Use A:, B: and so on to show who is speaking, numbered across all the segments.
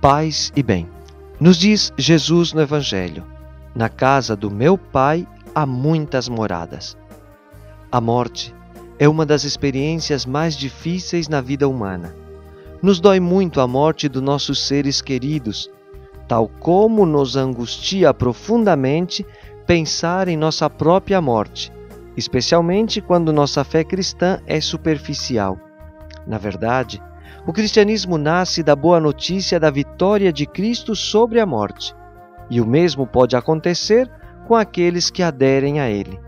A: paz e bem. Nos diz Jesus no Evangelho: Na casa do meu Pai há muitas moradas. A morte é uma das experiências mais difíceis na vida humana. Nos dói muito a morte dos nossos seres queridos, tal como nos angustia profundamente pensar em nossa própria morte, especialmente quando nossa fé cristã é superficial. Na verdade, o cristianismo nasce da boa notícia da vitória de Cristo sobre a morte, e o mesmo pode acontecer com aqueles que aderem a Ele.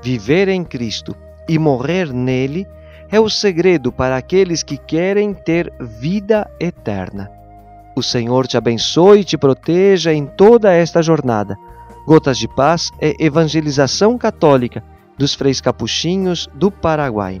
A: Viver em Cristo e morrer nele é o segredo para aqueles que querem ter vida eterna. O Senhor te abençoe e te proteja em toda esta jornada. Gotas de Paz é evangelização católica dos freis capuchinhos do Paraguai.